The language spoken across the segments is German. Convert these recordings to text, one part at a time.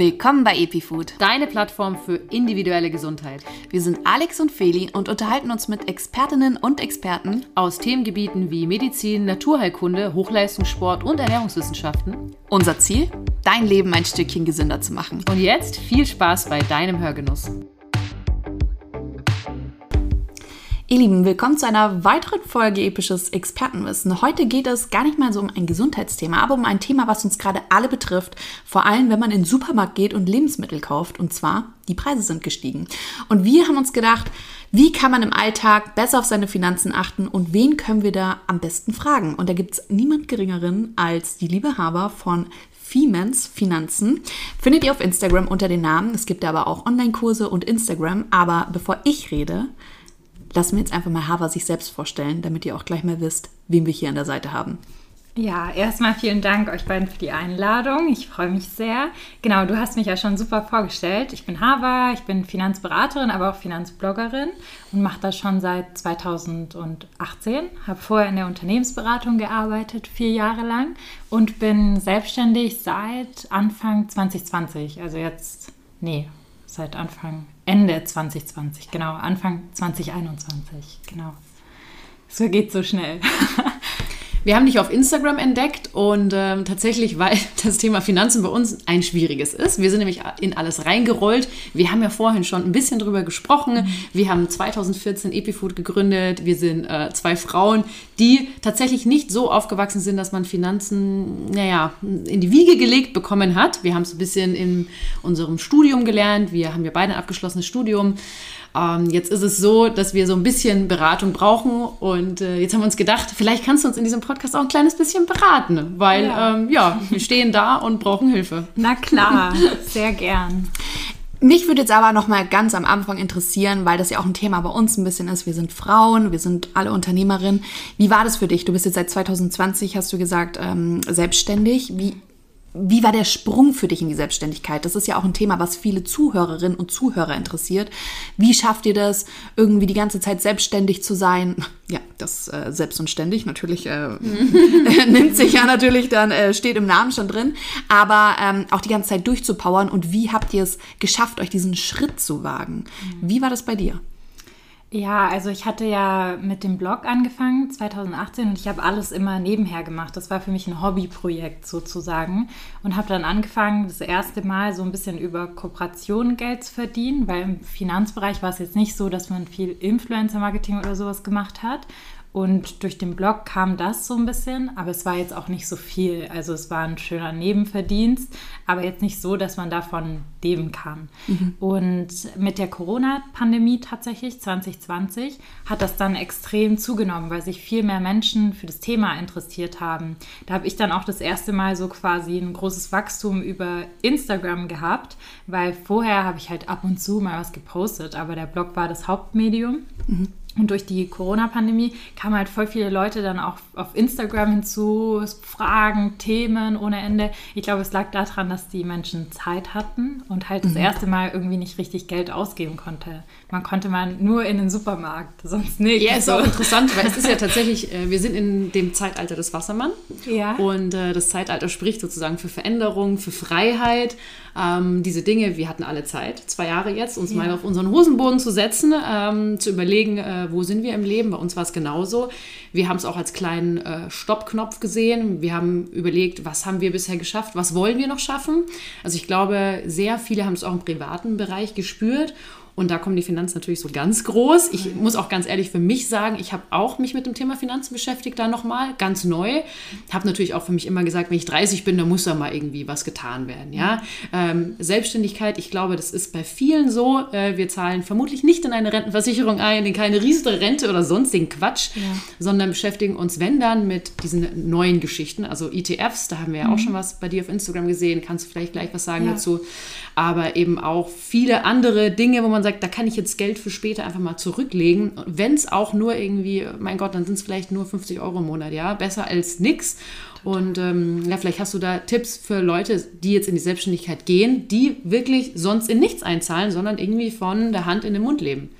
Willkommen bei EpiFood, deine Plattform für individuelle Gesundheit. Wir sind Alex und Feli und unterhalten uns mit Expertinnen und Experten aus Themengebieten wie Medizin, Naturheilkunde, Hochleistungssport und Ernährungswissenschaften. Unser Ziel? Dein Leben ein Stückchen gesünder zu machen. Und jetzt viel Spaß bei deinem Hörgenuss. Ihr Lieben, willkommen zu einer weiteren Folge Episches Expertenwissen. Heute geht es gar nicht mal so um ein Gesundheitsthema, aber um ein Thema, was uns gerade alle betrifft. Vor allem, wenn man in den Supermarkt geht und Lebensmittel kauft. Und zwar, die Preise sind gestiegen. Und wir haben uns gedacht, wie kann man im Alltag besser auf seine Finanzen achten und wen können wir da am besten fragen? Und da gibt es niemand Geringeren als die liebe Haber von Femens Finanzen. Findet ihr auf Instagram unter den Namen. Es gibt aber auch Online-Kurse und Instagram. Aber bevor ich rede, lassen wir jetzt einfach mal Hava sich selbst vorstellen, damit ihr auch gleich mal wisst, wen wir hier an der Seite haben. Ja, erstmal vielen Dank euch beiden für die Einladung. Ich freue mich sehr. Genau, du hast mich ja schon super vorgestellt. Ich bin Hava, ich bin Finanzberaterin, aber auch Finanzbloggerin und mache das schon seit 2018. Habe vorher in der Unternehmensberatung gearbeitet, vier Jahre lang und bin selbstständig seit Anfang 2020. Also jetzt, nee, seit Anfang, Ende 2020, genau, Anfang 2021, genau. Es geht so schnell. Wir haben dich auf Instagram entdeckt und ähm, tatsächlich, weil das Thema Finanzen bei uns ein schwieriges ist. Wir sind nämlich in alles reingerollt. Wir haben ja vorhin schon ein bisschen drüber gesprochen. Wir haben 2014 Epifood gegründet. Wir sind äh, zwei Frauen, die tatsächlich nicht so aufgewachsen sind, dass man Finanzen, naja, in die Wiege gelegt bekommen hat. Wir haben es ein bisschen in unserem Studium gelernt. Wir haben ja beide ein abgeschlossenes Studium. Ähm, jetzt ist es so, dass wir so ein bisschen Beratung brauchen und äh, jetzt haben wir uns gedacht, vielleicht kannst du uns in diesem Podcast auch ein kleines bisschen beraten, weil ja, ähm, ja wir stehen da und brauchen Hilfe. Na klar, sehr gern. Mich würde jetzt aber noch mal ganz am Anfang interessieren, weil das ja auch ein Thema bei uns ein bisschen ist. Wir sind Frauen, wir sind alle Unternehmerinnen. Wie war das für dich? Du bist jetzt seit 2020, hast du gesagt, ähm, selbstständig. Wie, wie war der Sprung für dich in die Selbstständigkeit? Das ist ja auch ein Thema, was viele Zuhörerinnen und Zuhörer interessiert. Wie schafft ihr das, irgendwie die ganze Zeit selbstständig zu sein? Ja, das äh, selbst und ständig natürlich äh, nimmt sich ja natürlich dann, äh, steht im Namen schon drin, aber ähm, auch die ganze Zeit durchzupowern. Und wie habt ihr es geschafft, euch diesen Schritt zu wagen? Wie war das bei dir? Ja, also ich hatte ja mit dem Blog angefangen 2018 und ich habe alles immer nebenher gemacht. Das war für mich ein Hobbyprojekt sozusagen und habe dann angefangen, das erste Mal so ein bisschen über Kooperationen Geld zu verdienen, weil im Finanzbereich war es jetzt nicht so, dass man viel Influencer-Marketing oder sowas gemacht hat. Und durch den Blog kam das so ein bisschen, aber es war jetzt auch nicht so viel. Also es war ein schöner Nebenverdienst, aber jetzt nicht so, dass man davon leben kann. Mhm. Und mit der Corona-Pandemie tatsächlich 2020 hat das dann extrem zugenommen, weil sich viel mehr Menschen für das Thema interessiert haben. Da habe ich dann auch das erste Mal so quasi ein großes Wachstum über Instagram gehabt, weil vorher habe ich halt ab und zu mal was gepostet, aber der Blog war das Hauptmedium. Mhm. Und durch die Corona-Pandemie kamen halt voll viele Leute dann auch auf Instagram hinzu, Fragen, Themen ohne Ende. Ich glaube, es lag daran, dass die Menschen Zeit hatten und halt das mhm. erste Mal irgendwie nicht richtig Geld ausgeben konnte. Man konnte man nur in den Supermarkt, sonst nicht. Ja, ist auch interessant, weil es ist ja tatsächlich, äh, wir sind in dem Zeitalter des Wassermann. Ja. Und äh, das Zeitalter spricht sozusagen für Veränderung, für Freiheit. Ähm, diese Dinge, wir hatten alle Zeit, zwei Jahre jetzt, uns ja. mal auf unseren Hosenboden zu setzen, ähm, zu überlegen, äh, wo sind wir im Leben. Bei uns war es genauso. Wir haben es auch als kleinen äh, Stoppknopf gesehen. Wir haben überlegt, was haben wir bisher geschafft, was wollen wir noch schaffen. Also ich glaube, sehr viele haben es auch im privaten Bereich gespürt. Und da kommen die Finanzen natürlich so ganz groß. Ich muss auch ganz ehrlich für mich sagen, ich habe auch mich mit dem Thema Finanzen beschäftigt, da nochmal, ganz neu. Habe natürlich auch für mich immer gesagt, wenn ich 30 bin, dann muss da mal irgendwie was getan werden. Ja? Ähm, Selbstständigkeit, ich glaube, das ist bei vielen so. Äh, wir zahlen vermutlich nicht in eine Rentenversicherung ein, in keine riesige Rente oder sonstigen Quatsch, ja. sondern beschäftigen uns, wenn dann, mit diesen neuen Geschichten, also ETFs, da haben wir ja mhm. auch schon was bei dir auf Instagram gesehen, kannst du vielleicht gleich was sagen ja. dazu, aber eben auch viele andere Dinge, wo man sagt, da kann ich jetzt Geld für später einfach mal zurücklegen. Wenn es auch nur irgendwie, mein Gott, dann sind es vielleicht nur 50 Euro im Monat, ja, besser als nichts. Und ähm, ja, vielleicht hast du da Tipps für Leute, die jetzt in die Selbstständigkeit gehen, die wirklich sonst in nichts einzahlen, sondern irgendwie von der Hand in den Mund leben.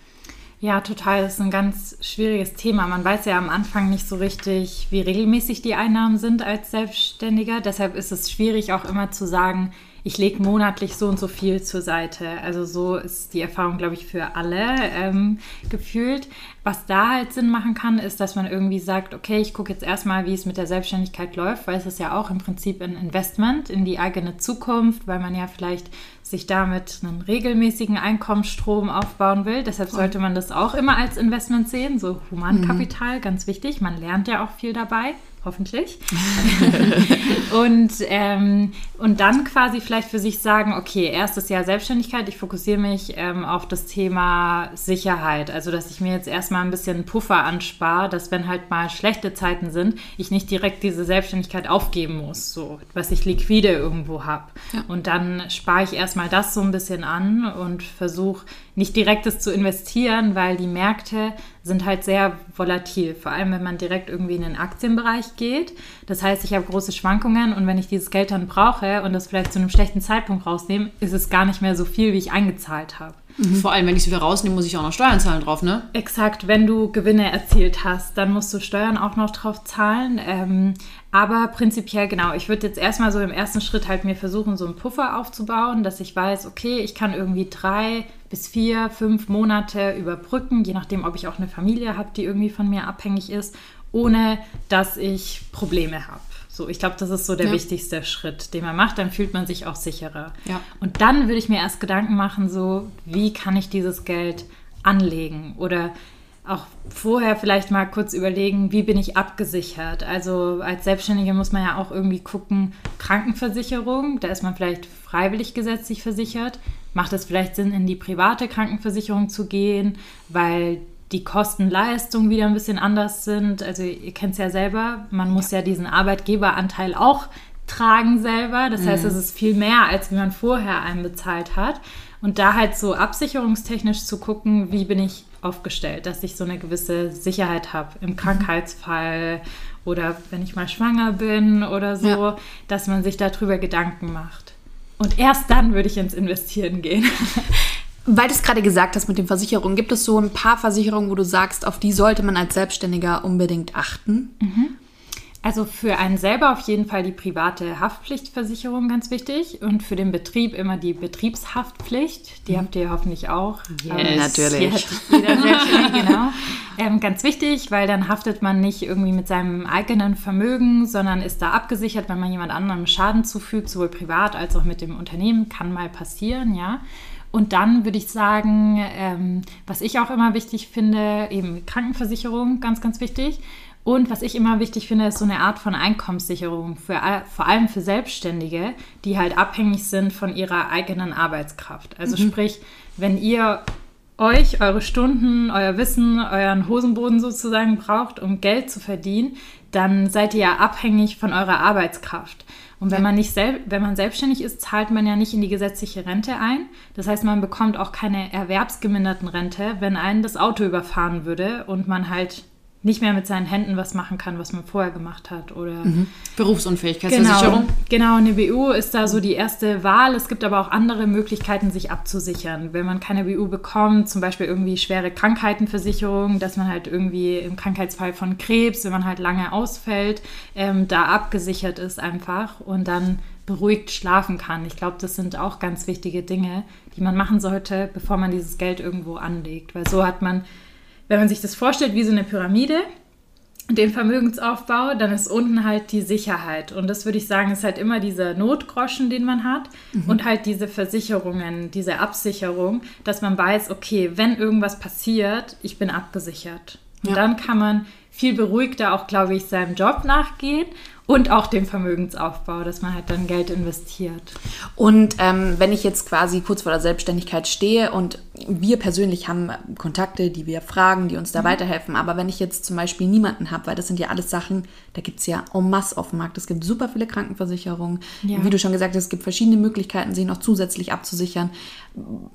Ja, total. Das ist ein ganz schwieriges Thema. Man weiß ja am Anfang nicht so richtig, wie regelmäßig die Einnahmen sind als Selbstständiger. Deshalb ist es schwierig auch immer zu sagen, ich lege monatlich so und so viel zur Seite. Also so ist die Erfahrung, glaube ich, für alle ähm, gefühlt. Was da halt Sinn machen kann, ist, dass man irgendwie sagt, okay, ich gucke jetzt erstmal, wie es mit der Selbstständigkeit läuft, weil es ist ja auch im Prinzip ein Investment in die eigene Zukunft, weil man ja vielleicht sich damit einen regelmäßigen Einkommensstrom aufbauen will. Deshalb sollte man das auch immer als Investment sehen, so Humankapital, mhm. ganz wichtig. Man lernt ja auch viel dabei hoffentlich. und, ähm, und dann quasi vielleicht für sich sagen, okay, erstes Jahr Selbstständigkeit, ich fokussiere mich ähm, auf das Thema Sicherheit. Also, dass ich mir jetzt erstmal ein bisschen Puffer anspare, dass wenn halt mal schlechte Zeiten sind, ich nicht direkt diese Selbstständigkeit aufgeben muss, so, was ich liquide irgendwo habe. Ja. Und dann spare ich erstmal das so ein bisschen an und versuche nicht direktes zu investieren, weil die Märkte sind halt sehr volatil, vor allem wenn man direkt irgendwie in den Aktienbereich geht. Das heißt, ich habe große Schwankungen und wenn ich dieses Geld dann brauche und das vielleicht zu einem schlechten Zeitpunkt rausnehme, ist es gar nicht mehr so viel, wie ich eingezahlt habe. Mhm. Vor allem, wenn ich es wieder rausnehme, muss ich auch noch Steuern zahlen drauf, ne? Exakt, wenn du Gewinne erzielt hast, dann musst du Steuern auch noch drauf zahlen. Ähm, aber prinzipiell genau, ich würde jetzt erstmal so im ersten Schritt halt mir versuchen, so einen Puffer aufzubauen, dass ich weiß, okay, ich kann irgendwie drei bis vier, fünf Monate überbrücken, je nachdem, ob ich auch eine Familie habe, die irgendwie von mir abhängig ist, ohne dass ich Probleme habe. So, ich glaube, das ist so der ja. wichtigste Schritt, den man macht. Dann fühlt man sich auch sicherer. Ja. Und dann würde ich mir erst Gedanken machen, so, wie kann ich dieses Geld anlegen? Oder auch vorher vielleicht mal kurz überlegen, wie bin ich abgesichert? Also als Selbstständige muss man ja auch irgendwie gucken, Krankenversicherung, da ist man vielleicht freiwillig gesetzlich versichert. Macht es vielleicht Sinn, in die private Krankenversicherung zu gehen, weil die Kosten-Leistung wieder ein bisschen anders sind. Also ihr kennt es ja selber, man muss ja diesen Arbeitgeberanteil auch tragen selber. Das heißt, mhm. es ist viel mehr, als wie man vorher einbezahlt hat. Und da halt so absicherungstechnisch zu gucken, wie bin ich aufgestellt, dass ich so eine gewisse Sicherheit habe im mhm. Krankheitsfall oder wenn ich mal schwanger bin oder so, ja. dass man sich darüber Gedanken macht. Und erst dann würde ich ins Investieren gehen. Weil du es gerade gesagt hast mit den Versicherungen, gibt es so ein paar Versicherungen, wo du sagst, auf die sollte man als Selbstständiger unbedingt achten? Mhm. Also für einen selber auf jeden Fall die private Haftpflichtversicherung ganz wichtig und für den Betrieb immer die Betriebshaftpflicht. Die mhm. habt ihr hoffentlich auch. Ja, yes. natürlich. Jeder genau. Ähm, ganz wichtig, weil dann haftet man nicht irgendwie mit seinem eigenen Vermögen, sondern ist da abgesichert, wenn man jemand anderem Schaden zufügt, sowohl privat als auch mit dem Unternehmen. Kann mal passieren, ja. Und dann würde ich sagen, ähm, was ich auch immer wichtig finde, eben Krankenversicherung, ganz, ganz wichtig. Und was ich immer wichtig finde, ist so eine Art von Einkommenssicherung, für, vor allem für Selbstständige, die halt abhängig sind von ihrer eigenen Arbeitskraft. Also mhm. sprich, wenn ihr euch, eure Stunden, euer Wissen, euren Hosenboden sozusagen braucht, um Geld zu verdienen, dann seid ihr ja abhängig von eurer Arbeitskraft. Und wenn man nicht wenn man selbstständig ist, zahlt man ja nicht in die gesetzliche Rente ein. Das heißt, man bekommt auch keine erwerbsgeminderten Rente, wenn einen das Auto überfahren würde und man halt nicht mehr mit seinen Händen was machen kann, was man vorher gemacht hat. Oder mhm. Berufsunfähigkeitsversicherung. Genau, genau, eine BU ist da so die erste Wahl. Es gibt aber auch andere Möglichkeiten, sich abzusichern. Wenn man keine BU bekommt, zum Beispiel irgendwie schwere Krankheitenversicherung, dass man halt irgendwie im Krankheitsfall von Krebs, wenn man halt lange ausfällt, ähm, da abgesichert ist einfach und dann beruhigt schlafen kann. Ich glaube, das sind auch ganz wichtige Dinge, die man machen sollte, bevor man dieses Geld irgendwo anlegt. Weil so hat man wenn man sich das vorstellt wie so eine Pyramide, den Vermögensaufbau, dann ist unten halt die Sicherheit. Und das würde ich sagen, ist halt immer dieser Notgroschen, den man hat. Mhm. Und halt diese Versicherungen, diese Absicherung, dass man weiß, okay, wenn irgendwas passiert, ich bin abgesichert. Und ja. dann kann man viel beruhigter auch, glaube ich, seinem Job nachgehen und auch dem Vermögensaufbau, dass man halt dann Geld investiert. Und ähm, wenn ich jetzt quasi kurz vor der Selbstständigkeit stehe und wir persönlich haben Kontakte, die wir fragen, die uns da mhm. weiterhelfen, aber wenn ich jetzt zum Beispiel niemanden habe, weil das sind ja alles Sachen, da gibt es ja en masse auf dem Markt. Es gibt super viele Krankenversicherungen. Ja. Wie du schon gesagt hast, es gibt verschiedene Möglichkeiten, sich noch zusätzlich abzusichern.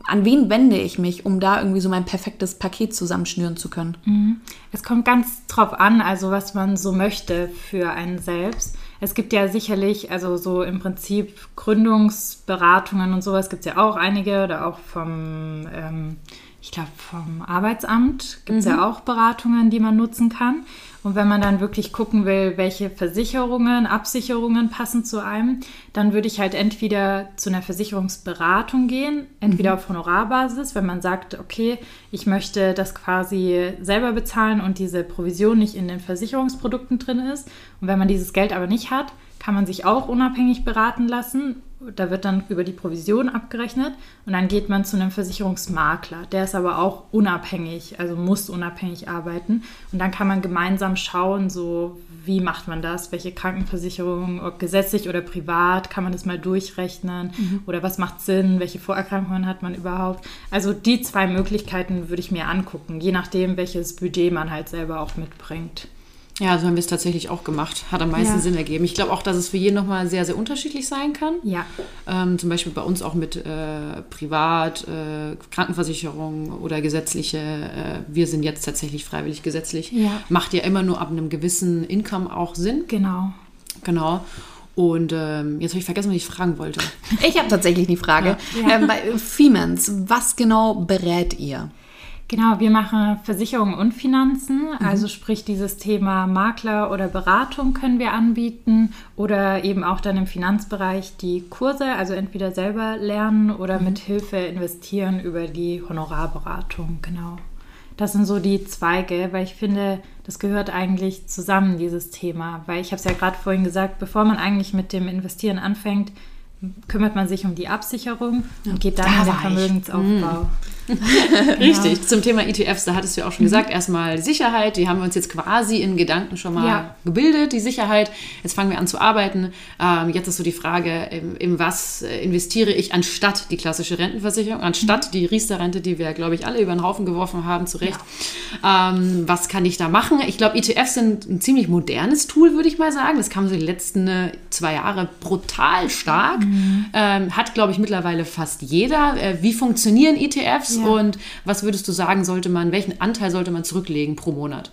An wen wende ich mich, um da irgendwie so mein perfektes Paket zusammenschnüren zu können? Mhm. Es kommt ganz drauf an, also was man so möchte für einen selbst. Es gibt ja sicherlich, also so im Prinzip Gründungsberatungen und sowas gibt es ja auch einige oder auch vom, ähm, ich glaube, vom Arbeitsamt gibt es mhm. ja auch Beratungen, die man nutzen kann. Und wenn man dann wirklich gucken will, welche Versicherungen, Absicherungen passen zu einem, dann würde ich halt entweder zu einer Versicherungsberatung gehen, entweder mhm. auf Honorarbasis, wenn man sagt, okay, ich möchte das quasi selber bezahlen und diese Provision nicht in den Versicherungsprodukten drin ist. Und wenn man dieses Geld aber nicht hat, kann man sich auch unabhängig beraten lassen. Da wird dann über die Provision abgerechnet und dann geht man zu einem Versicherungsmakler. Der ist aber auch unabhängig, also muss unabhängig arbeiten. Und dann kann man gemeinsam schauen, so wie macht man das, welche Krankenversicherung, ob gesetzlich oder privat, kann man das mal durchrechnen mhm. oder was macht Sinn, welche Vorerkrankungen hat man überhaupt. Also die zwei Möglichkeiten würde ich mir angucken, je nachdem, welches Budget man halt selber auch mitbringt. Ja, so haben wir es tatsächlich auch gemacht. Hat am meisten ja. Sinn ergeben. Ich glaube auch, dass es für jeden nochmal sehr, sehr unterschiedlich sein kann. Ja. Ähm, zum Beispiel bei uns auch mit äh, Privat, äh, Krankenversicherung oder gesetzliche. Äh, wir sind jetzt tatsächlich freiwillig gesetzlich. Ja. Macht ja immer nur ab einem gewissen Income auch Sinn. Genau. Genau. Und ähm, jetzt habe ich vergessen, was ich fragen wollte. Ich habe tatsächlich die Frage. Ja. Ähm, bei Femens, was genau berät ihr? Genau, wir machen Versicherungen und Finanzen, mhm. also sprich dieses Thema Makler oder Beratung können wir anbieten oder eben auch dann im Finanzbereich die Kurse, also entweder selber lernen oder mhm. mit Hilfe investieren über die Honorarberatung, genau. Das sind so die Zweige, weil ich finde, das gehört eigentlich zusammen, dieses Thema. Weil ich habe es ja gerade vorhin gesagt, bevor man eigentlich mit dem Investieren anfängt, kümmert man sich um die Absicherung und geht dann da in den Vermögensaufbau. Mm. Richtig, ja. zum Thema ETFs, da hattest du ja auch schon mhm. gesagt, erstmal Sicherheit, die haben wir uns jetzt quasi in Gedanken schon mal ja. gebildet, die Sicherheit. Jetzt fangen wir an zu arbeiten. Ähm, jetzt ist so die Frage, in, in, was investiere ich anstatt die klassische Rentenversicherung, anstatt mhm. die Riester-Rente, die wir, glaube ich, alle über den Haufen geworfen haben, zu Recht. Ja. Ähm, was kann ich da machen? Ich glaube, ETFs sind ein ziemlich modernes Tool, würde ich mal sagen. Das kam so die letzten äh, zwei Jahre brutal stark. Mhm. Ähm, hat, glaube ich, mittlerweile fast jeder. Äh, wie funktionieren ETFs? Ja. und was würdest du sagen, sollte man, welchen Anteil sollte man zurücklegen pro Monat?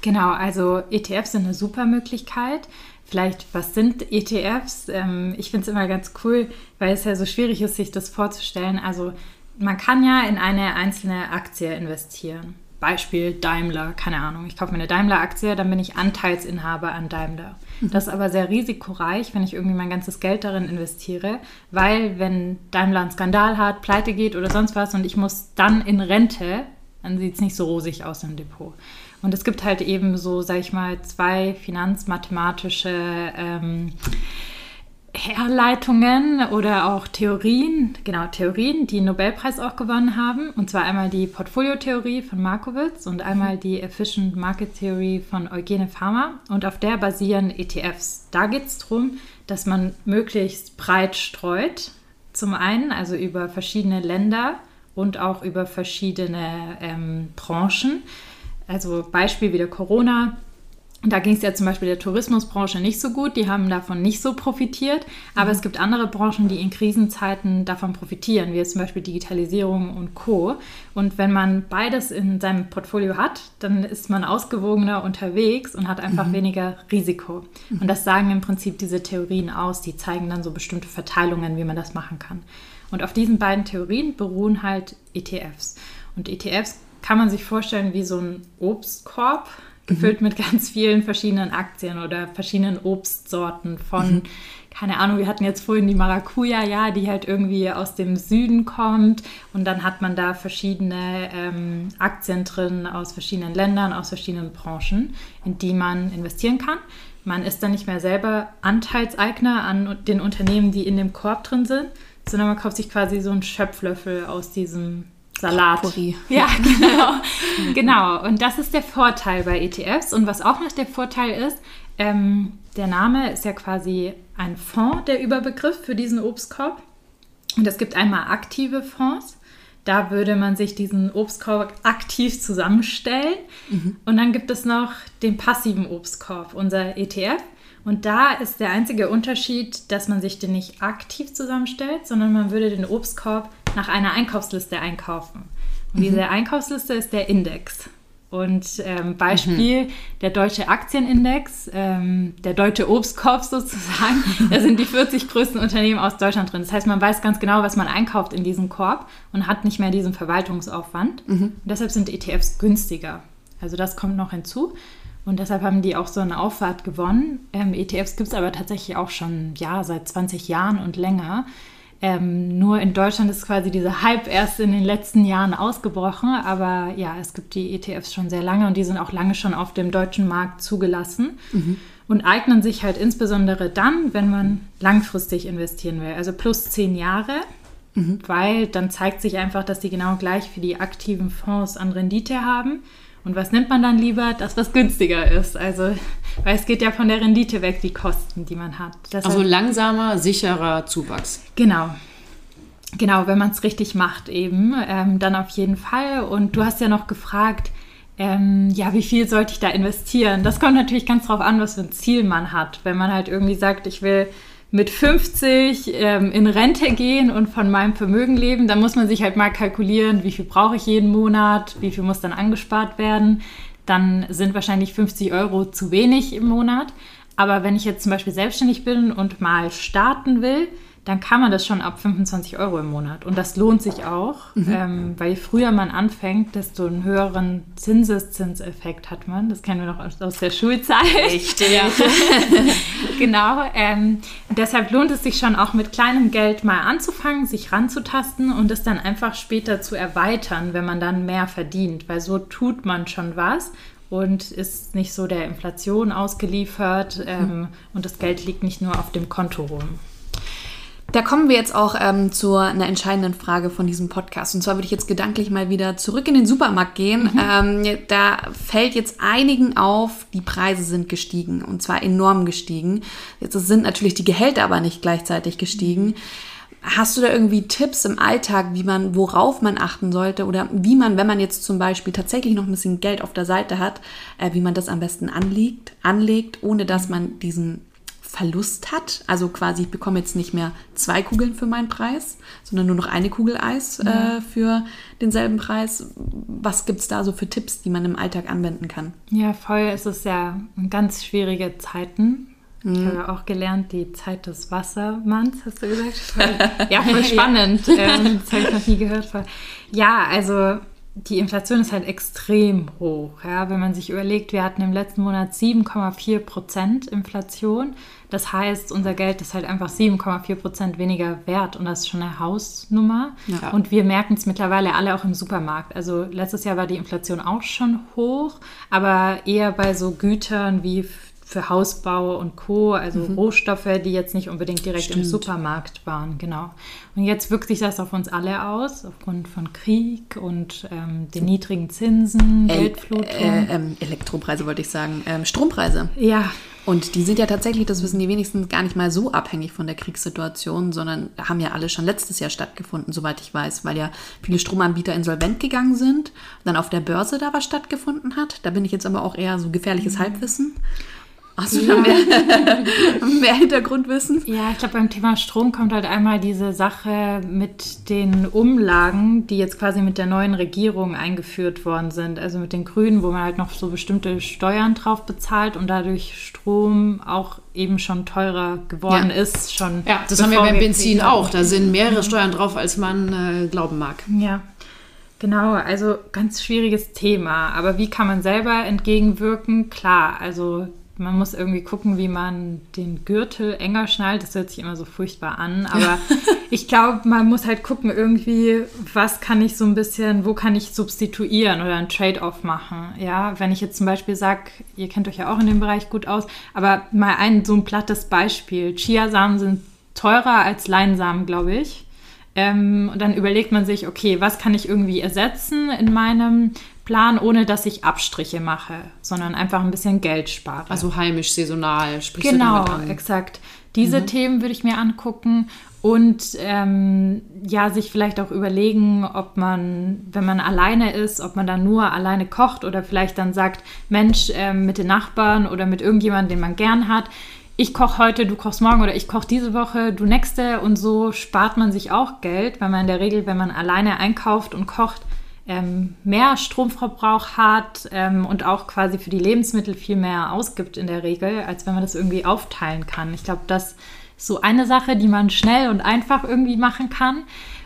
Genau, also ETFs sind eine super Möglichkeit. Vielleicht, was sind ETFs? Ähm, ich finde es immer ganz cool, weil es ja so schwierig ist, sich das vorzustellen. Also man kann ja in eine einzelne Aktie investieren. Beispiel Daimler, keine Ahnung. Ich kaufe mir eine Daimler-Aktie, dann bin ich Anteilsinhaber an Daimler. Das ist aber sehr risikoreich, wenn ich irgendwie mein ganzes Geld darin investiere, weil wenn Daimler einen Skandal hat, pleite geht oder sonst was und ich muss dann in Rente, dann sieht es nicht so rosig aus im Depot. Und es gibt halt eben so, sag ich mal, zwei finanzmathematische ähm, Herleitungen oder auch Theorien, genau Theorien, die einen Nobelpreis auch gewonnen haben. Und zwar einmal die Portfoliotheorie von Markowitz und einmal die Efficient Market Theory von Eugene Farmer. Und auf der basieren ETFs. Da geht es darum, dass man möglichst breit streut. Zum einen, also über verschiedene Länder und auch über verschiedene ähm, Branchen. Also Beispiel wieder Corona da ging es ja zum Beispiel der Tourismusbranche nicht so gut, die haben davon nicht so profitiert. Aber mhm. es gibt andere Branchen, die in Krisenzeiten davon profitieren, wie jetzt zum Beispiel Digitalisierung und Co. Und wenn man beides in seinem Portfolio hat, dann ist man ausgewogener unterwegs und hat einfach mhm. weniger Risiko. Mhm. Und das sagen im Prinzip diese Theorien aus, die zeigen dann so bestimmte Verteilungen, wie man das machen kann. Und auf diesen beiden Theorien beruhen halt ETFs. Und ETFs kann man sich vorstellen wie so ein Obstkorb gefüllt mhm. mit ganz vielen verschiedenen Aktien oder verschiedenen Obstsorten von, mhm. keine Ahnung, wir hatten jetzt vorhin die Maracuja, ja, die halt irgendwie aus dem Süden kommt und dann hat man da verschiedene ähm, Aktien drin aus verschiedenen Ländern, aus verschiedenen Branchen, in die man investieren kann. Man ist dann nicht mehr selber Anteilseigner an den Unternehmen, die in dem Korb drin sind, sondern man kauft sich quasi so einen Schöpflöffel aus diesem Salat. Potpourri. Ja, genau. genau. Und das ist der Vorteil bei ETFs. Und was auch noch der Vorteil ist, ähm, der Name ist ja quasi ein Fonds, der Überbegriff für diesen Obstkorb. Und es gibt einmal aktive Fonds. Da würde man sich diesen Obstkorb aktiv zusammenstellen. Mhm. Und dann gibt es noch den passiven Obstkorb, unser ETF. Und da ist der einzige Unterschied, dass man sich den nicht aktiv zusammenstellt, sondern man würde den Obstkorb nach einer Einkaufsliste einkaufen. Und mhm. diese Einkaufsliste ist der Index. Und ähm, Beispiel mhm. der deutsche Aktienindex, ähm, der deutsche Obstkorb sozusagen, da sind die 40 größten Unternehmen aus Deutschland drin. Das heißt, man weiß ganz genau, was man einkauft in diesem Korb und hat nicht mehr diesen Verwaltungsaufwand. Mhm. Deshalb sind ETFs günstiger. Also das kommt noch hinzu. Und deshalb haben die auch so eine Auffahrt gewonnen. Ähm, ETFs gibt es aber tatsächlich auch schon ja, seit 20 Jahren und länger. Ähm, nur in Deutschland ist quasi dieser Hype erst in den letzten Jahren ausgebrochen. Aber ja, es gibt die ETFs schon sehr lange und die sind auch lange schon auf dem deutschen Markt zugelassen. Mhm. Und eignen sich halt insbesondere dann, wenn man langfristig investieren will, also plus zehn Jahre, mhm. weil dann zeigt sich einfach, dass die genau gleich für die aktiven Fonds an Rendite haben. Und was nimmt man dann lieber? Das, was günstiger ist. Also, weil es geht ja von der Rendite weg, die Kosten, die man hat. Deshalb, also langsamer, sicherer Zuwachs. Genau. Genau, wenn man es richtig macht eben, ähm, dann auf jeden Fall. Und du hast ja noch gefragt, ähm, ja, wie viel sollte ich da investieren? Das kommt natürlich ganz drauf an, was für ein Ziel man hat. Wenn man halt irgendwie sagt, ich will mit 50 ähm, in Rente gehen und von meinem Vermögen leben, dann muss man sich halt mal kalkulieren, wie viel brauche ich jeden Monat, wie viel muss dann angespart werden. Dann sind wahrscheinlich 50 Euro zu wenig im Monat. Aber wenn ich jetzt zum Beispiel selbstständig bin und mal starten will, dann kann man das schon ab 25 Euro im Monat. Und das lohnt sich auch, mhm. ähm, weil je früher man anfängt, desto einen höheren Zinseszinseffekt hat man. Das kennen wir noch aus, aus der Schulzeit. Richtig. Ja. genau. Ähm, deshalb lohnt es sich schon auch mit kleinem Geld mal anzufangen, sich ranzutasten und es dann einfach später zu erweitern, wenn man dann mehr verdient. Weil so tut man schon was und ist nicht so der Inflation ausgeliefert ähm, mhm. und das Geld liegt nicht nur auf dem Konto rum. Da kommen wir jetzt auch ähm, zu einer entscheidenden Frage von diesem Podcast. Und zwar würde ich jetzt gedanklich mal wieder zurück in den Supermarkt gehen. Mhm. Ähm, da fällt jetzt einigen auf, die Preise sind gestiegen und zwar enorm gestiegen. Jetzt sind natürlich die Gehälter aber nicht gleichzeitig gestiegen. Mhm. Hast du da irgendwie Tipps im Alltag, wie man, worauf man achten sollte oder wie man, wenn man jetzt zum Beispiel tatsächlich noch ein bisschen Geld auf der Seite hat, äh, wie man das am besten anlegt, anlegt, ohne dass man diesen Verlust hat. Also quasi, ich bekomme jetzt nicht mehr zwei Kugeln für meinen Preis, sondern nur noch eine Kugel Eis ja. äh, für denselben Preis. Was gibt es da so für Tipps, die man im Alltag anwenden kann? Ja, voll. Es ist ja ganz schwierige Zeiten. Ich mhm. habe auch gelernt, die Zeit des Wassermanns, hast du gesagt? Voll, ja, voll spannend. Ähm, das habe ich noch nie gehört. Ja, also die Inflation ist halt extrem hoch. Ja? Wenn man sich überlegt, wir hatten im letzten Monat 7,4 Prozent Inflation. Das heißt, unser Geld ist halt einfach 7,4 Prozent weniger wert und das ist schon eine Hausnummer. Ja. Und wir merken es mittlerweile alle auch im Supermarkt. Also letztes Jahr war die Inflation auch schon hoch, aber eher bei so Gütern wie für Hausbau und Co., also mhm. Rohstoffe, die jetzt nicht unbedingt direkt Stimmt. im Supermarkt waren, genau. Und jetzt wirkt sich das auf uns alle aus, aufgrund von Krieg und ähm, den niedrigen Zinsen, El Geldflutung. Äh, äh, Elektropreise wollte ich sagen, ähm, Strompreise. Ja. Und die sind ja tatsächlich, das wissen die wenigsten, gar nicht mal so abhängig von der Kriegssituation, sondern haben ja alle schon letztes Jahr stattgefunden, soweit ich weiß, weil ja viele Stromanbieter insolvent gegangen sind, dann auf der Börse da was stattgefunden hat. Da bin ich jetzt aber auch eher so gefährliches mhm. Halbwissen. Hast du ja. mehr, mehr Hintergrundwissen? Ja, ich glaube, beim Thema Strom kommt halt einmal diese Sache mit den Umlagen, die jetzt quasi mit der neuen Regierung eingeführt worden sind. Also mit den Grünen, wo man halt noch so bestimmte Steuern drauf bezahlt und dadurch Strom auch eben schon teurer geworden ja. ist. Schon ja, das haben wir beim Benzin auch. Da sind mehrere Steuern drauf, als man äh, glauben mag. Ja. Genau, also ganz schwieriges Thema. Aber wie kann man selber entgegenwirken? Klar, also man muss irgendwie gucken, wie man den Gürtel enger schnallt. Das hört sich immer so furchtbar an, aber ich glaube, man muss halt gucken, irgendwie, was kann ich so ein bisschen, wo kann ich substituieren oder ein Trade-off machen. Ja, wenn ich jetzt zum Beispiel sage, ihr kennt euch ja auch in dem Bereich gut aus, aber mal ein so ein plattes Beispiel. Chiasamen sind teurer als Leinsamen, glaube ich. Ähm, und dann überlegt man sich, okay, was kann ich irgendwie ersetzen in meinem Plan, ohne dass ich Abstriche mache, sondern einfach ein bisschen Geld spare. Also heimisch, saisonal, sprich Genau, exakt. Diese mhm. Themen würde ich mir angucken und ähm, ja, sich vielleicht auch überlegen, ob man, wenn man alleine ist, ob man dann nur alleine kocht oder vielleicht dann sagt, Mensch, äh, mit den Nachbarn oder mit irgendjemandem, den man gern hat, ich koche heute, du kochst morgen oder ich koche diese Woche, du nächste und so spart man sich auch Geld, weil man in der Regel, wenn man alleine einkauft und kocht, ähm, mehr Stromverbrauch hat ähm, und auch quasi für die Lebensmittel viel mehr ausgibt in der Regel, als wenn man das irgendwie aufteilen kann. Ich glaube, das ist so eine Sache, die man schnell und einfach irgendwie machen kann.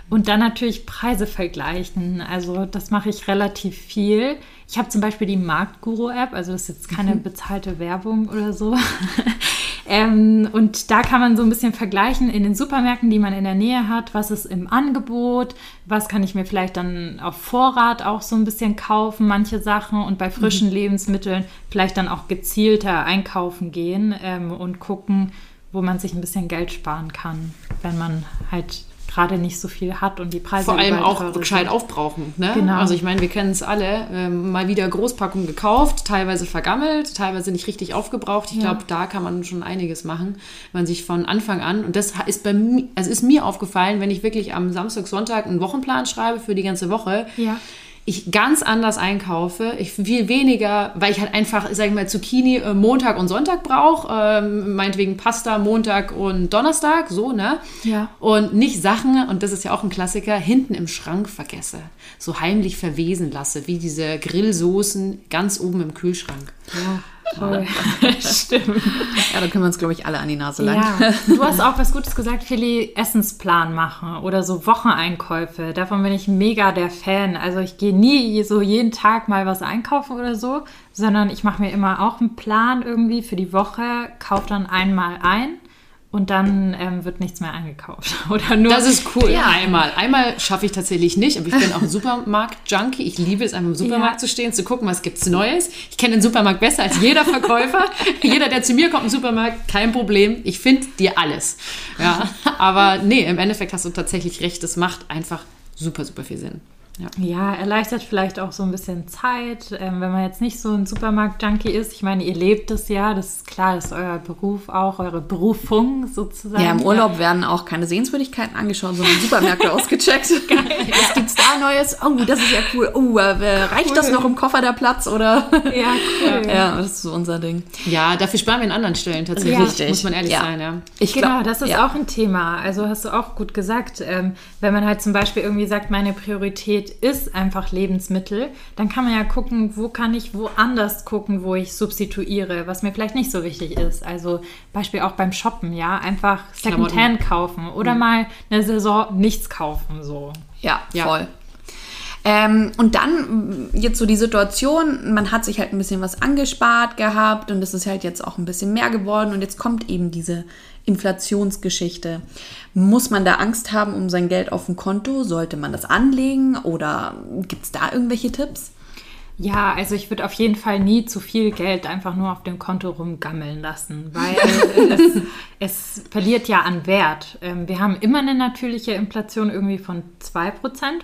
Und dann natürlich Preise vergleichen. Also das mache ich relativ viel. Ich habe zum Beispiel die Marktguru-App, also das ist jetzt keine mhm. bezahlte Werbung oder so. ähm, und da kann man so ein bisschen vergleichen in den Supermärkten, die man in der Nähe hat, was ist im Angebot, was kann ich mir vielleicht dann auf Vorrat auch so ein bisschen kaufen, manche Sachen. Und bei frischen mhm. Lebensmitteln vielleicht dann auch gezielter einkaufen gehen ähm, und gucken, wo man sich ein bisschen Geld sparen kann, wenn man halt gerade nicht so viel hat und die Preise vor allem auch gescheit aufbrauchen. Ne? Genau. Also ich meine, wir kennen es alle, ähm, mal wieder Großpackung gekauft, teilweise vergammelt, teilweise nicht richtig aufgebraucht. Ich ja. glaube, da kann man schon einiges machen, wenn man sich von Anfang an und das ist bei mir, also ist mir aufgefallen, wenn ich wirklich am Samstag, Sonntag einen Wochenplan schreibe für die ganze Woche. Ja ich ganz anders einkaufe. Ich viel weniger, weil ich halt einfach, sag ich mal, Zucchini äh, Montag und Sonntag brauche. Ähm, meinetwegen Pasta Montag und Donnerstag, so, ne? Ja. Und nicht Sachen, und das ist ja auch ein Klassiker, hinten im Schrank vergesse. So heimlich verwesen lasse, wie diese Grillsoßen ganz oben im Kühlschrank. Ja. Stimmt. Ja, da können wir uns, glaube ich, alle an die Nase lang. Ja. Du hast auch was Gutes gesagt, Philly, Essensplan machen oder so Wocheneinkäufe. Davon bin ich mega der Fan. Also ich gehe nie so jeden Tag mal was einkaufen oder so, sondern ich mache mir immer auch einen Plan irgendwie für die Woche, kaufe dann einmal ein und dann ähm, wird nichts mehr eingekauft. Oder nur. Das ist cool. Ja. Einmal. Einmal schaffe ich tatsächlich nicht, aber ich bin auch ein Supermarkt-Junkie. Ich liebe es, einfach im Supermarkt ja. zu stehen, zu gucken, was gibt es Neues. Ich kenne den Supermarkt besser als jeder Verkäufer. jeder, der zu mir kommt im Supermarkt, kein Problem. Ich finde dir alles. Ja, aber nee, im Endeffekt hast du tatsächlich recht. Das macht einfach super, super viel Sinn. Ja. ja, erleichtert vielleicht auch so ein bisschen Zeit, ähm, wenn man jetzt nicht so ein Supermarkt-Junkie ist. Ich meine, ihr lebt es ja, das ist klar, das ist euer Beruf auch, eure Berufung sozusagen. Ja, im Urlaub werden auch keine Sehenswürdigkeiten angeschaut, sondern Supermärkte ausgecheckt. Geil. Was gibt's da Neues? Oh, das ist ja cool. Oh, äh, reicht cool. das noch im Koffer der Platz oder? Ja, cool. Ja, das ist so unser Ding. Ja, dafür sparen wir an anderen Stellen tatsächlich, ja. muss man ehrlich ja. sein. Ja. Ich genau, glaub, das ist ja. auch ein Thema. Also hast du auch gut gesagt, ähm, wenn man halt zum Beispiel irgendwie sagt, meine Priorität Qualität ist einfach Lebensmittel, dann kann man ja gucken, wo kann ich woanders gucken, wo ich substituiere, was mir vielleicht nicht so wichtig ist. Also Beispiel auch beim Shoppen, ja, einfach Secondhand kaufen oder mhm. mal eine Saison nichts kaufen, so. Ja, ja. voll. Ähm, und dann jetzt so die Situation, man hat sich halt ein bisschen was angespart gehabt und es ist halt jetzt auch ein bisschen mehr geworden und jetzt kommt eben diese Inflationsgeschichte. Muss man da Angst haben um sein Geld auf dem Konto? Sollte man das anlegen oder gibt es da irgendwelche Tipps? Ja, also ich würde auf jeden Fall nie zu viel Geld einfach nur auf dem Konto rumgammeln lassen, weil es, es, verliert ja an Wert. Ähm, wir haben immer eine natürliche Inflation irgendwie von 2%,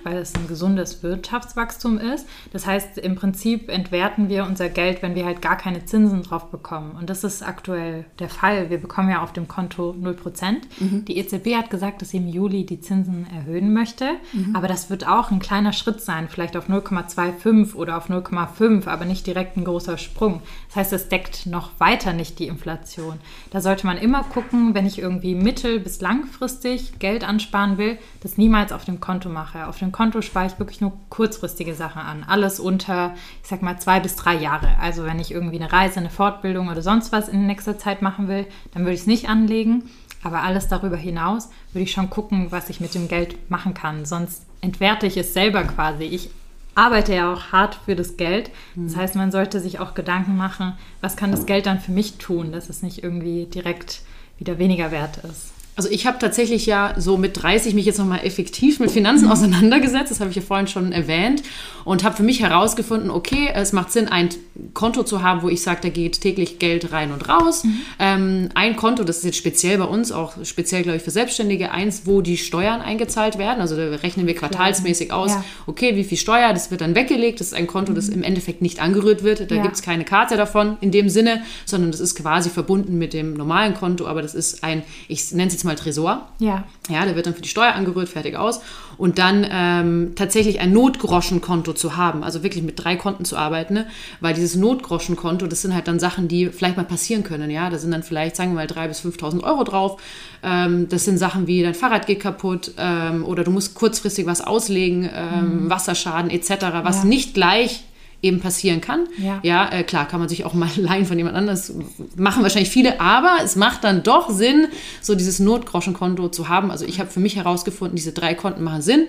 weil es ein gesundes Wirtschaftswachstum ist. Das heißt, im Prinzip entwerten wir unser Geld, wenn wir halt gar keine Zinsen drauf bekommen. Und das ist aktuell der Fall. Wir bekommen ja auf dem Konto 0%. Mhm. Die EZB hat gesagt, dass sie im Juli die Zinsen erhöhen möchte. Mhm. Aber das wird auch ein kleiner Schritt sein, vielleicht auf 0,25 oder auf 0,25. 0,5, aber nicht direkt ein großer Sprung. Das heißt, es deckt noch weiter nicht die Inflation. Da sollte man immer gucken, wenn ich irgendwie mittel- bis langfristig Geld ansparen will, das niemals auf dem Konto mache. Auf dem Konto spare ich wirklich nur kurzfristige Sachen an. Alles unter, ich sag mal, zwei bis drei Jahre. Also wenn ich irgendwie eine Reise, eine Fortbildung oder sonst was in nächster Zeit machen will, dann würde ich es nicht anlegen. Aber alles darüber hinaus würde ich schon gucken, was ich mit dem Geld machen kann. Sonst entwerte ich es selber quasi. Ich arbeite ja auch hart für das Geld. Das heißt, man sollte sich auch Gedanken machen, was kann das Geld dann für mich tun, dass es nicht irgendwie direkt wieder weniger wert ist. Also ich habe tatsächlich ja so mit 30 mich jetzt nochmal effektiv mit Finanzen mhm. auseinandergesetzt, das habe ich ja vorhin schon erwähnt und habe für mich herausgefunden, okay, es macht Sinn, ein Konto zu haben, wo ich sage, da geht täglich Geld rein und raus. Mhm. Ähm, ein Konto, das ist jetzt speziell bei uns, auch speziell, glaube ich, für Selbstständige, eins, wo die Steuern eingezahlt werden. Also da rechnen wir quartalsmäßig aus, ja. okay, wie viel Steuer, das wird dann weggelegt. Das ist ein Konto, das mhm. im Endeffekt nicht angerührt wird. Da ja. gibt es keine Karte davon in dem Sinne, sondern das ist quasi verbunden mit dem normalen Konto, aber das ist ein, ich nenne es jetzt mal Tresor. Ja. Ja, der wird dann für die Steuer angerührt, fertig aus. Und dann ähm, tatsächlich ein Notgroschenkonto zu haben, also wirklich mit drei Konten zu arbeiten, ne? weil dieses Notgroschenkonto, das sind halt dann Sachen, die vielleicht mal passieren können. Ja, da sind dann vielleicht, sagen wir mal, 3.000 bis 5.000 Euro drauf. Ähm, das sind Sachen wie dein Fahrrad geht kaputt ähm, oder du musst kurzfristig was auslegen, ähm, mhm. Wasserschaden etc., was ja. nicht gleich eben passieren kann. Ja, ja äh, klar, kann man sich auch mal leihen von jemand anders, machen wahrscheinlich viele, aber es macht dann doch Sinn, so dieses Notgroschenkonto zu haben. Also ich habe für mich herausgefunden, diese drei Konten machen Sinn.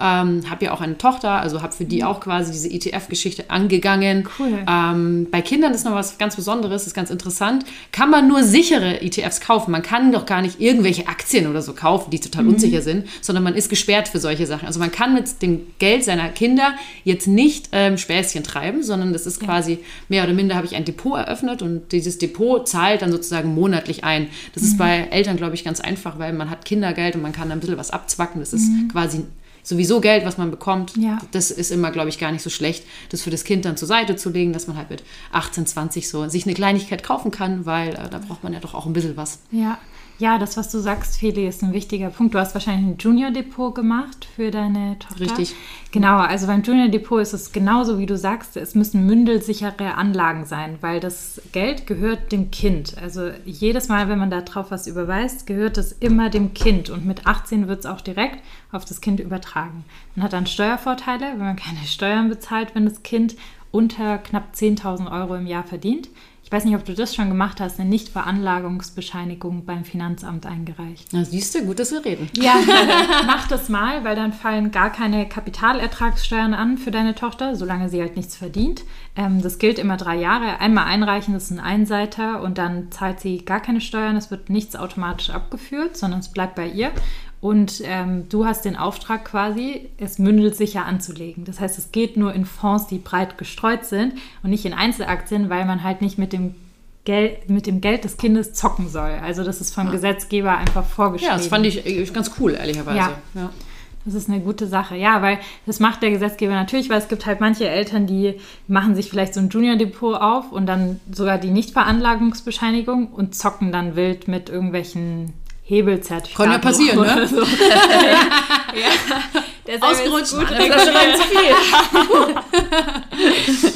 Ähm, habe ja auch eine Tochter, also habe für die auch quasi diese ETF-Geschichte angegangen. Cool. Ähm, bei Kindern ist noch was ganz Besonderes, ist ganz interessant. Kann man nur sichere ETFs kaufen. Man kann doch gar nicht irgendwelche Aktien oder so kaufen, die total mhm. unsicher sind, sondern man ist gesperrt für solche Sachen. Also man kann mit dem Geld seiner Kinder jetzt nicht ähm, Späßchen treiben, sondern das ist ja. quasi mehr oder minder habe ich ein Depot eröffnet und dieses Depot zahlt dann sozusagen monatlich ein. Das mhm. ist bei Eltern, glaube ich, ganz einfach, weil man hat Kindergeld und man kann ein bisschen was abzwacken. Das ist mhm. quasi sowieso Geld, was man bekommt, ja. das ist immer, glaube ich, gar nicht so schlecht, das für das Kind dann zur Seite zu legen, dass man halt mit 18, 20 so sich eine Kleinigkeit kaufen kann, weil äh, da braucht man ja doch auch ein bisschen was. Ja, ja, das, was du sagst, Feli, ist ein wichtiger Punkt. Du hast wahrscheinlich ein Junior-Depot gemacht für deine Tochter. Richtig. Genau, also beim Junior-Depot ist es genauso, wie du sagst. Es müssen mündelsichere Anlagen sein, weil das Geld gehört dem Kind. Also jedes Mal, wenn man da drauf was überweist, gehört es immer dem Kind. Und mit 18 wird es auch direkt auf das Kind übertragen. Man hat dann Steuervorteile, wenn man keine Steuern bezahlt, wenn das Kind unter knapp 10.000 Euro im Jahr verdient. Ich weiß nicht, ob du das schon gemacht hast, eine Nichtveranlagungsbescheinigung beim Finanzamt eingereicht. Na, siehst du, gut, dass wir reden. Ja, mach das mal, weil dann fallen gar keine Kapitalertragssteuern an für deine Tochter, solange sie halt nichts verdient. Ähm, das gilt immer drei Jahre. Einmal einreichen, das ist ein Einseiter und dann zahlt sie gar keine Steuern. Es wird nichts automatisch abgeführt, sondern es bleibt bei ihr. Und ähm, du hast den Auftrag quasi, es mündelsicher anzulegen. Das heißt, es geht nur in Fonds, die breit gestreut sind und nicht in Einzelaktien, weil man halt nicht mit dem Geld, mit dem Geld des Kindes zocken soll. Also das ist vom ja. Gesetzgeber einfach vorgeschrieben. Ja, das fand ich äh, ganz cool, ehrlicherweise. Ja. ja. Das ist eine gute Sache, ja, weil das macht der Gesetzgeber natürlich, weil es gibt halt manche Eltern, die machen sich vielleicht so ein Junior-Depot auf und dann sogar die Nichtveranlagungsbescheinigung und zocken dann wild mit irgendwelchen Hebelzertifikat. Kann ja passieren, ne? So. ja. Ausgerutscht, gut das ist schon zu viel.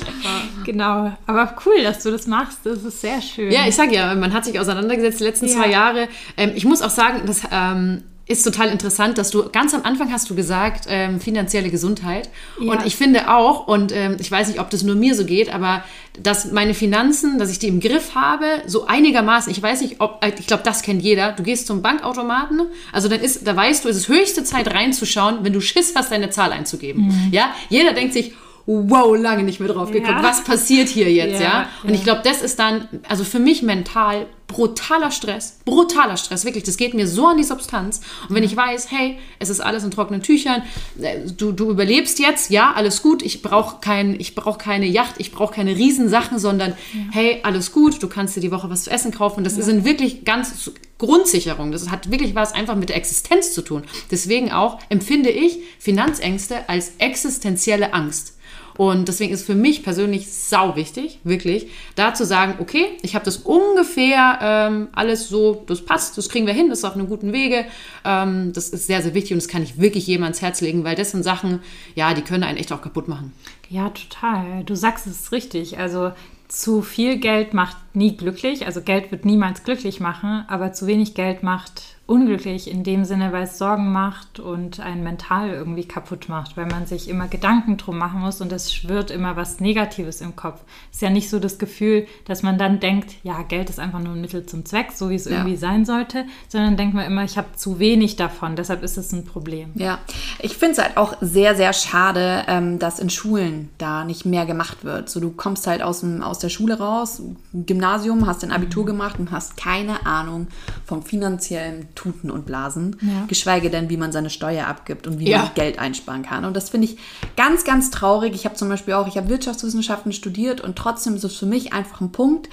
genau, aber cool, dass du das machst. Das ist sehr schön. Ja, ich sage ja, man hat sich auseinandergesetzt die letzten ja. zwei Jahre. Ähm, ich muss auch sagen, dass ähm, ist total interessant, dass du ganz am Anfang hast du gesagt, ähm, finanzielle Gesundheit. Ja. Und ich finde auch, und ähm, ich weiß nicht, ob das nur mir so geht, aber dass meine Finanzen, dass ich die im Griff habe, so einigermaßen, ich weiß nicht, ob, äh, ich glaube, das kennt jeder. Du gehst zum Bankautomaten, also dann ist, da weißt du, es ist höchste Zeit reinzuschauen, wenn du Schiss hast, deine Zahl einzugeben. Mhm. Ja, jeder denkt sich, wow, lange nicht mehr drauf geguckt. Ja. Was passiert hier jetzt, ja? ja? Und ja. ich glaube, das ist dann, also für mich mental brutaler Stress, brutaler Stress, wirklich. Das geht mir so an die Substanz. Und wenn ich weiß, hey, es ist alles in trockenen Tüchern, äh, du, du überlebst jetzt, ja, alles gut, ich brauche kein, brauch keine Yacht, ich brauche keine Riesensachen, sondern hey, alles gut, du kannst dir die Woche was zu essen kaufen. Das sind wirklich ganz Grundsicherung. Das hat wirklich was einfach mit der Existenz zu tun. Deswegen auch empfinde ich Finanzängste als existenzielle Angst. Und deswegen ist für mich persönlich sau wichtig, wirklich, da zu sagen, okay, ich habe das ungefähr ähm, alles so, das passt, das kriegen wir hin, das ist auf einem guten Wege. Ähm, das ist sehr, sehr wichtig und das kann ich wirklich jedem ans Herz legen, weil das sind Sachen, ja, die können einen echt auch kaputt machen. Ja, total. Du sagst es richtig. Also zu viel Geld macht nie glücklich. Also Geld wird niemals glücklich machen, aber zu wenig Geld macht unglücklich in dem Sinne, weil es Sorgen macht und einen mental irgendwie kaputt macht, weil man sich immer Gedanken drum machen muss und es schwirrt immer was Negatives im Kopf. Ist ja nicht so das Gefühl, dass man dann denkt, ja, Geld ist einfach nur ein Mittel zum Zweck, so wie es ja. irgendwie sein sollte, sondern denkt man immer, ich habe zu wenig davon, deshalb ist es ein Problem. Ja, ich finde es halt auch sehr, sehr schade, ähm, dass in Schulen da nicht mehr gemacht wird. So, du kommst halt aus, dem, aus der Schule raus, Gymnasium, hast dein Abitur mhm. gemacht und hast keine Ahnung vom finanziellen Tuten und Blasen, ja. geschweige denn, wie man seine Steuer abgibt und wie ja. man Geld einsparen kann. Und das finde ich ganz, ganz traurig. Ich habe zum Beispiel auch, ich habe Wirtschaftswissenschaften studiert und trotzdem ist es für mich einfach ein Punkt,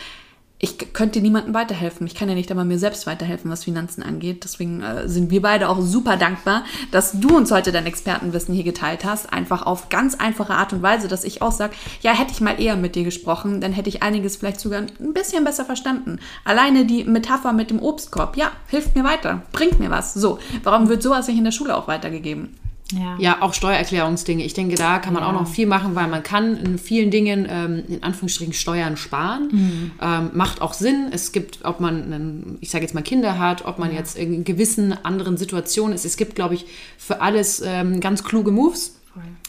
ich könnte niemandem weiterhelfen. Ich kann ja nicht einmal mir selbst weiterhelfen, was Finanzen angeht. Deswegen äh, sind wir beide auch super dankbar, dass du uns heute dein Expertenwissen hier geteilt hast. Einfach auf ganz einfache Art und Weise, dass ich auch sage, ja, hätte ich mal eher mit dir gesprochen, dann hätte ich einiges vielleicht sogar ein bisschen besser verstanden. Alleine die Metapher mit dem Obstkorb, ja, hilft mir weiter, bringt mir was. So, warum wird sowas nicht in der Schule auch weitergegeben? Ja. ja, auch Steuererklärungsdinge. Ich denke, da kann man ja. auch noch viel machen, weil man kann in vielen Dingen ähm, in Anführungsstrichen Steuern sparen. Mhm. Ähm, macht auch Sinn. Es gibt, ob man, einen, ich sage jetzt mal Kinder hat, ob man ja. jetzt in gewissen anderen Situationen ist. Es gibt, glaube ich, für alles ähm, ganz kluge Moves.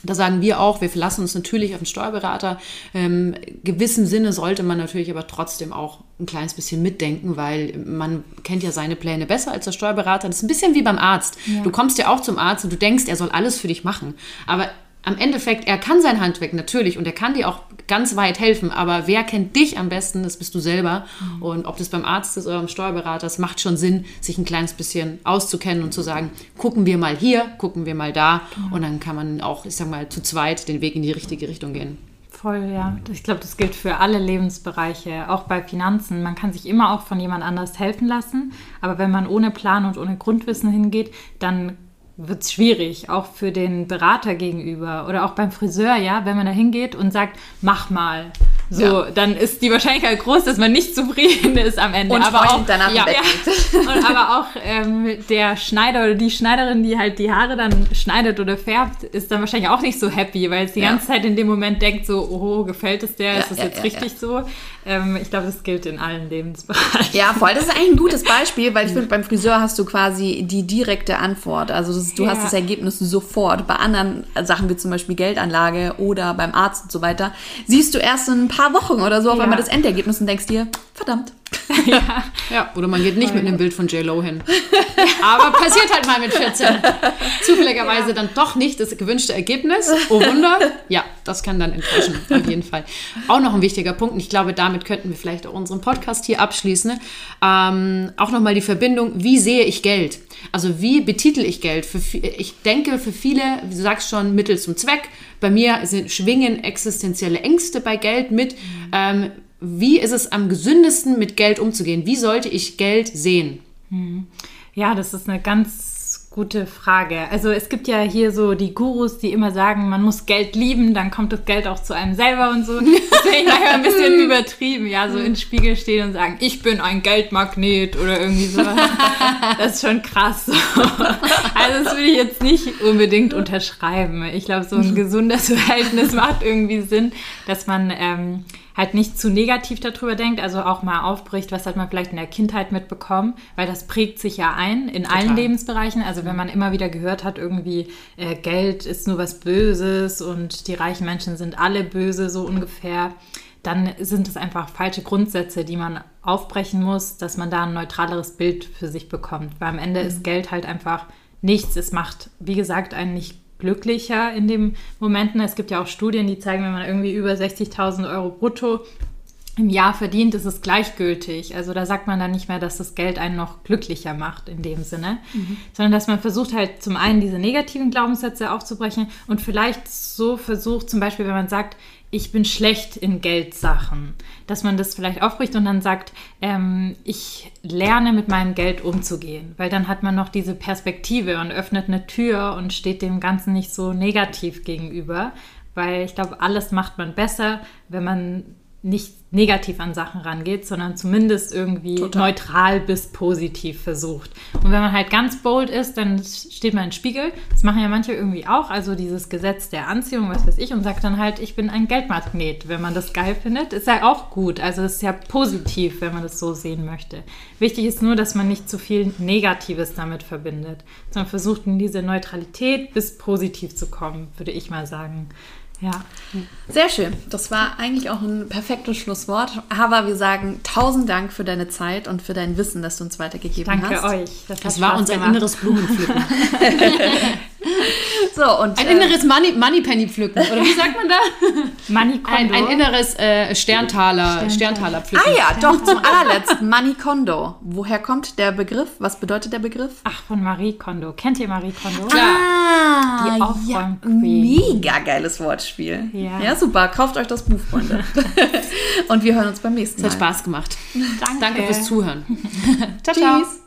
Da sagen wir auch, wir verlassen uns natürlich auf den Steuerberater. Ähm, gewissem Sinne sollte man natürlich aber trotzdem auch ein kleines bisschen mitdenken, weil man kennt ja seine Pläne besser als der Steuerberater. Das ist ein bisschen wie beim Arzt. Ja. Du kommst ja auch zum Arzt und du denkst, er soll alles für dich machen. Aber am Endeffekt, er kann sein Handwerk natürlich und er kann dir auch ganz weit helfen, aber wer kennt dich am besten? Das bist du selber. Mhm. Und ob das beim Arzt ist oder beim Steuerberater, es macht schon Sinn, sich ein kleines bisschen auszukennen und zu sagen, gucken wir mal hier, gucken wir mal da. Mhm. Und dann kann man auch, ich sag mal, zu zweit den Weg in die richtige Richtung gehen. Voll, ja. Ich glaube, das gilt für alle Lebensbereiche, auch bei Finanzen. Man kann sich immer auch von jemand anders helfen lassen, aber wenn man ohne Plan und ohne Grundwissen hingeht, dann wird es schwierig, auch für den Berater gegenüber oder auch beim Friseur, ja, wenn man da hingeht und sagt, mach mal. So, ja. dann ist die Wahrscheinlichkeit groß, dass man nicht zufrieden ist am Ende. Und aber auch danach ja, ja. Und aber auch ähm, der Schneider oder die Schneiderin, die halt die Haare dann schneidet oder färbt, ist dann wahrscheinlich auch nicht so happy, weil es die ja. ganze Zeit in dem Moment denkt so, oh, gefällt es der? ist das jetzt richtig so? Ähm, ich glaube, das gilt in allen Lebensbereichen. Ja, voll. Das ist eigentlich ein gutes Beispiel, weil ich finde, beim Friseur hast du quasi die direkte Antwort. Also das, du hast das Ergebnis sofort. Bei anderen Sachen wie zum Beispiel Geldanlage oder beim Arzt und so weiter, siehst du erst in ein paar Wochen oder so auf einmal das Endergebnis und denkst dir, verdammt. Ja. ja, oder man geht nicht mit einem Bild von J-Lo hin. Aber passiert halt mal mit 14. Zufälligerweise ja. dann doch nicht das gewünschte Ergebnis. Oh Wunder. Ja, das kann dann enttäuschen, auf jeden Fall. Auch noch ein wichtiger Punkt, und ich glaube, damit könnten wir vielleicht auch unseren Podcast hier abschließen. Ähm, auch nochmal die Verbindung, wie sehe ich Geld? Also wie betitel ich Geld? Für, ich denke, für viele, wie du sagst schon, Mittel zum Zweck. Bei mir sind, schwingen existenzielle Ängste bei Geld mit. Mhm. Ähm, wie ist es am gesündesten, mit Geld umzugehen? Wie sollte ich Geld sehen? Mhm. Ja, das ist eine ganz Gute Frage. Also es gibt ja hier so die Gurus, die immer sagen, man muss Geld lieben, dann kommt das Geld auch zu einem selber und so. Das finde ich manchmal ein bisschen übertrieben, ja, so ins Spiegel stehen und sagen, ich bin ein Geldmagnet oder irgendwie so. Das ist schon krass. Also das würde ich jetzt nicht unbedingt unterschreiben. Ich glaube, so ein gesundes Verhältnis macht irgendwie Sinn, dass man ähm, halt nicht zu negativ darüber denkt, also auch mal aufbricht, was hat man vielleicht in der Kindheit mitbekommen, weil das prägt sich ja ein in Total. allen Lebensbereichen. Also wenn man immer wieder gehört hat, irgendwie äh, Geld ist nur was Böses und die reichen Menschen sind alle böse, so ungefähr, dann sind es einfach falsche Grundsätze, die man aufbrechen muss, dass man da ein neutraleres Bild für sich bekommt. Weil am Ende mhm. ist Geld halt einfach nichts. Es macht, wie gesagt, einen nicht glücklicher in den Momenten. Es gibt ja auch Studien, die zeigen, wenn man irgendwie über 60.000 Euro brutto im Jahr verdient, ist es gleichgültig. Also da sagt man dann nicht mehr, dass das Geld einen noch glücklicher macht in dem Sinne, mhm. sondern dass man versucht halt zum einen diese negativen Glaubenssätze aufzubrechen und vielleicht so versucht, zum Beispiel, wenn man sagt, ich bin schlecht in Geldsachen, dass man das vielleicht aufbricht und dann sagt, ähm, ich lerne mit meinem Geld umzugehen, weil dann hat man noch diese Perspektive und öffnet eine Tür und steht dem Ganzen nicht so negativ gegenüber, weil ich glaube, alles macht man besser, wenn man nicht negativ an Sachen rangeht, sondern zumindest irgendwie Total. neutral bis positiv versucht. Und wenn man halt ganz bold ist, dann steht man im Spiegel. Das machen ja manche irgendwie auch, also dieses Gesetz der Anziehung, was weiß ich, und sagt dann halt, ich bin ein Geldmagnet. Wenn man das geil findet, ist ja auch gut. Also das ist ja positiv, wenn man das so sehen möchte. Wichtig ist nur, dass man nicht zu viel Negatives damit verbindet, sondern versucht in diese Neutralität bis positiv zu kommen, würde ich mal sagen. Ja. Sehr schön. Das war eigentlich auch ein perfektes Schlusswort. Aber wir sagen tausend Dank für deine Zeit und für dein Wissen, das du uns weitergegeben Danke hast. Danke euch. Das, das war unser gemacht. inneres Blumenpflücken. so, und, ein äh, inneres Money, Money Penny pflücken. Oder wie sagt man da? Money Ein, ein inneres äh, Sterntaler, Sterntaler pflücken. Ah ja, doch, zum allerletzten. Money Kondo. Woher kommt der Begriff? Was bedeutet der Begriff? Ach, von Marie Kondo. Kennt ihr Marie Kondo? Klar. Ah, die Aufräum ja, Mega geiles Wortspiel. Ja. ja, super. Kauft euch das Buch, Freunde. und wir hören uns beim nächsten Mal. Es hat Spaß gemacht. Danke. Danke fürs Zuhören. ciao, ciao. Tschüss.